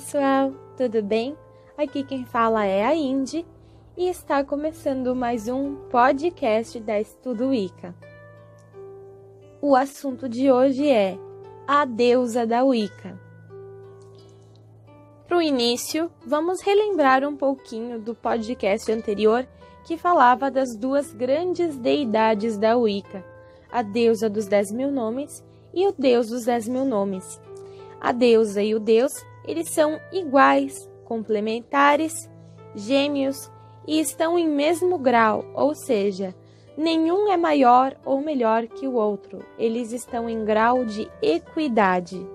pessoal, tudo bem? Aqui quem fala é a Indy e está começando mais um podcast da Estudo Wicca. O assunto de hoje é a deusa da Wicca. Para o início, vamos relembrar um pouquinho do podcast anterior que falava das duas grandes deidades da Wicca, a deusa dos dez mil nomes e o deus dos dez mil nomes. A deusa e o deus, eles são iguais, complementares, gêmeos e estão em mesmo grau, ou seja, nenhum é maior ou melhor que o outro. Eles estão em grau de equidade.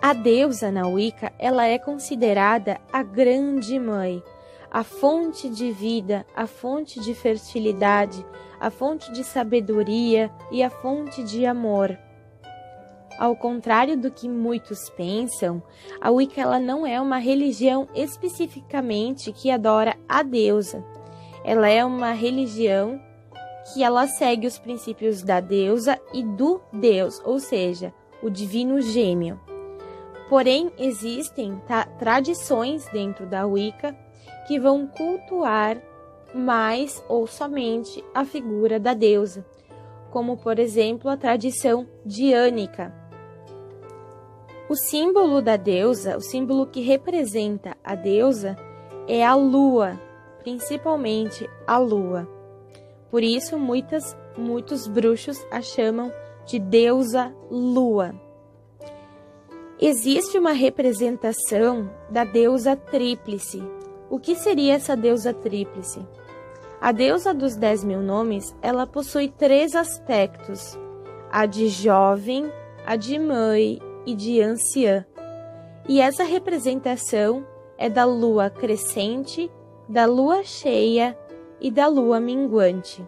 A deusa na Wicca, ela é considerada a grande mãe, a fonte de vida, a fonte de fertilidade, a fonte de sabedoria e a fonte de amor. Ao contrário do que muitos pensam, a Wicca ela não é uma religião especificamente que adora a deusa. Ela é uma religião que ela segue os princípios da deusa e do deus, ou seja, o divino gêmeo. Porém, existem tradições dentro da Wicca que vão cultuar mais ou somente a figura da deusa, como por exemplo a tradição diânica, o símbolo da deusa, o símbolo que representa a deusa, é a lua, principalmente a lua. Por isso, muitas, muitos bruxos a chamam de deusa lua. Existe uma representação da deusa tríplice. O que seria essa deusa tríplice? A deusa dos dez mil nomes, ela possui três aspectos: a de jovem, a de mãe e de anciã. E essa representação é da lua crescente, da lua cheia e da lua minguante.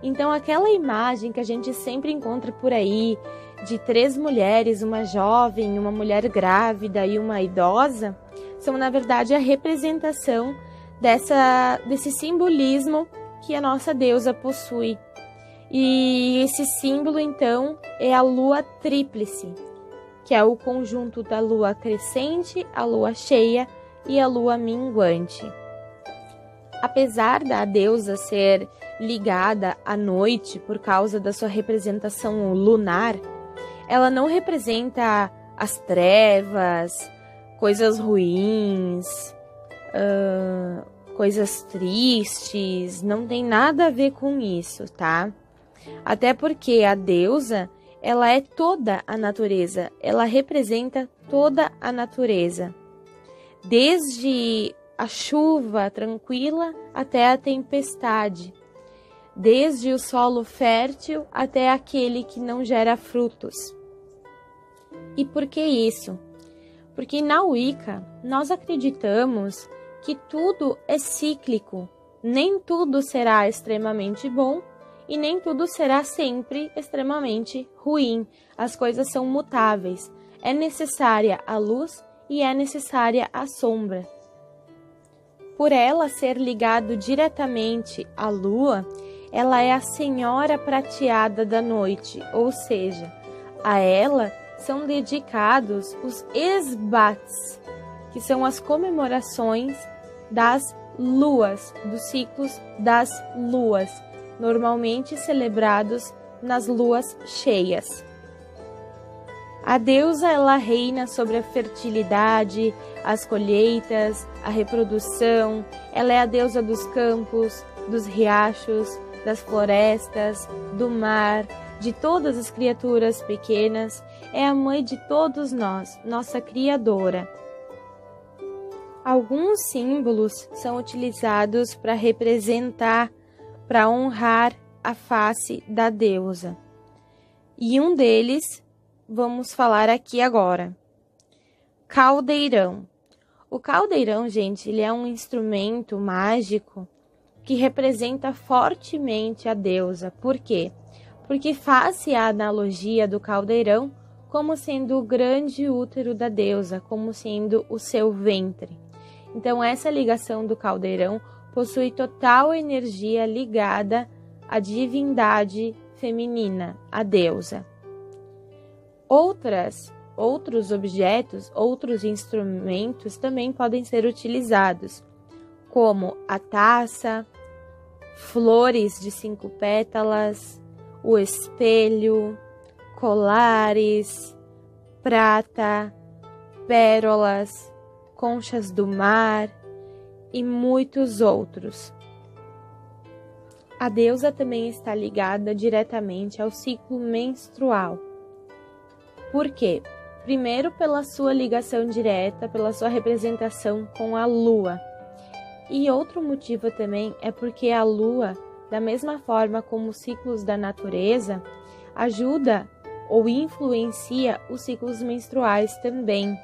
Então, aquela imagem que a gente sempre encontra por aí de três mulheres, uma jovem, uma mulher grávida e uma idosa, são na verdade a representação dessa, desse simbolismo que a nossa deusa possui. E esse símbolo, então, é a lua tríplice, que é o conjunto da lua crescente, a lua cheia e a lua minguante. Apesar da deusa ser ligada à noite por causa da sua representação lunar, ela não representa as trevas, coisas ruins, uh, coisas tristes, não tem nada a ver com isso, tá? Até porque a deusa ela é toda a natureza, ela representa toda a natureza. Desde a chuva tranquila até a tempestade, desde o solo fértil até aquele que não gera frutos. E por que isso? Porque na Wicca nós acreditamos que tudo é cíclico, nem tudo será extremamente bom e nem tudo será sempre extremamente ruim. As coisas são mutáveis. É necessária a luz e é necessária a sombra. Por ela ser ligado diretamente à lua, ela é a senhora prateada da noite, ou seja, a ela são dedicados os esbates, que são as comemorações das luas, dos ciclos das luas normalmente celebrados nas luas cheias. A deusa ela reina sobre a fertilidade, as colheitas, a reprodução. Ela é a deusa dos campos, dos riachos, das florestas, do mar, de todas as criaturas pequenas. É a mãe de todos nós, nossa criadora. Alguns símbolos são utilizados para representar para honrar a face da deusa. E um deles vamos falar aqui agora. Caldeirão. O caldeirão, gente, ele é um instrumento mágico que representa fortemente a deusa. Por quê? Porque faz-se a analogia do caldeirão como sendo o grande útero da deusa, como sendo o seu ventre. Então, essa ligação do caldeirão possui total energia ligada à divindade feminina, a deusa. Outras outros objetos, outros instrumentos também podem ser utilizados, como a taça, flores de cinco pétalas, o espelho, colares, prata, pérolas, conchas do mar e muitos outros. A deusa também está ligada diretamente ao ciclo menstrual. Por quê? Primeiro, pela sua ligação direta, pela sua representação com a lua. E outro motivo também é porque a lua, da mesma forma como os ciclos da natureza, ajuda ou influencia os ciclos menstruais também.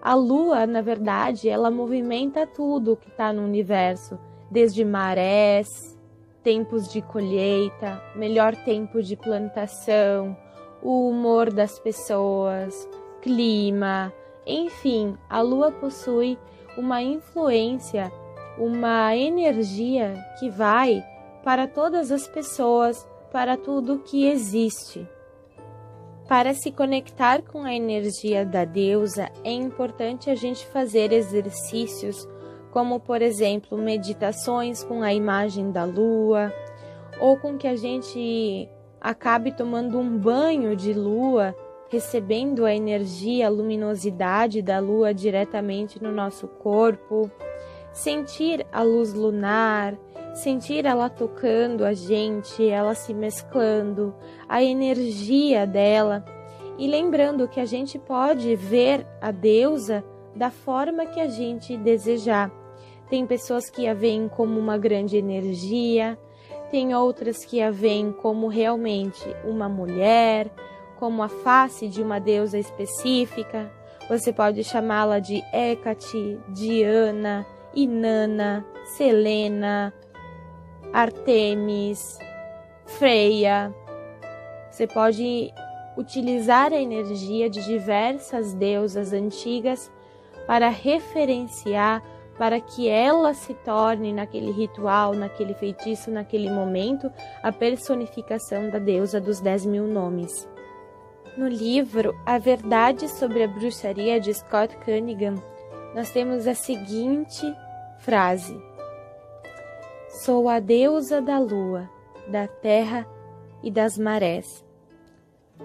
A lua, na verdade, ela movimenta tudo que está no universo, desde marés, tempos de colheita, melhor tempo de plantação, o humor das pessoas, clima, enfim, a lua possui uma influência, uma energia que vai para todas as pessoas, para tudo que existe. Para se conectar com a energia da deusa, é importante a gente fazer exercícios, como por exemplo, meditações com a imagem da lua, ou com que a gente acabe tomando um banho de lua, recebendo a energia, a luminosidade da lua diretamente no nosso corpo, sentir a luz lunar, sentir ela tocando a gente, ela se mesclando, a energia dela e lembrando que a gente pode ver a deusa da forma que a gente desejar. Tem pessoas que a veem como uma grande energia, tem outras que a veem como realmente uma mulher, como a face de uma deusa específica. Você pode chamá-la de Hecate, Diana, Inanna, Selena, Artemis, Freia. Você pode utilizar a energia de diversas deusas antigas para referenciar, para que ela se torne naquele ritual, naquele feitiço, naquele momento, a personificação da deusa dos dez mil nomes. No livro A Verdade sobre a Bruxaria de Scott Cunningham, nós temos a seguinte frase: Sou a deusa da lua, da terra e das marés.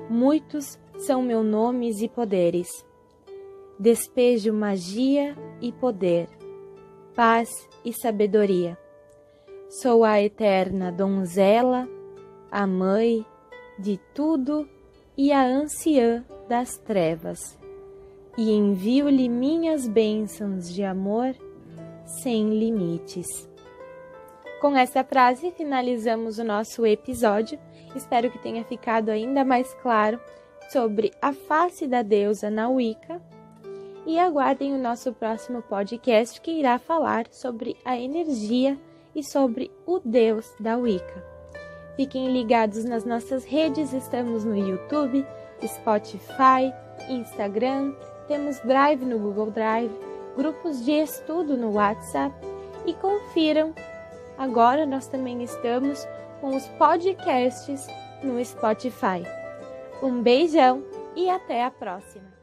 Muitos são meus nomes e poderes. Despejo magia e poder, paz e sabedoria. Sou a eterna donzela, a mãe de tudo e a anciã das trevas. E envio-lhe minhas bênçãos de amor sem limites. Com essa frase, finalizamos o nosso episódio. Espero que tenha ficado ainda mais claro sobre a face da deusa na Wicca. E aguardem o nosso próximo podcast que irá falar sobre a energia e sobre o deus da Wicca. Fiquem ligados nas nossas redes, estamos no YouTube, Spotify, Instagram, temos Drive no Google Drive, grupos de estudo no WhatsApp e confiram Agora nós também estamos com os podcasts no Spotify. Um beijão e até a próxima!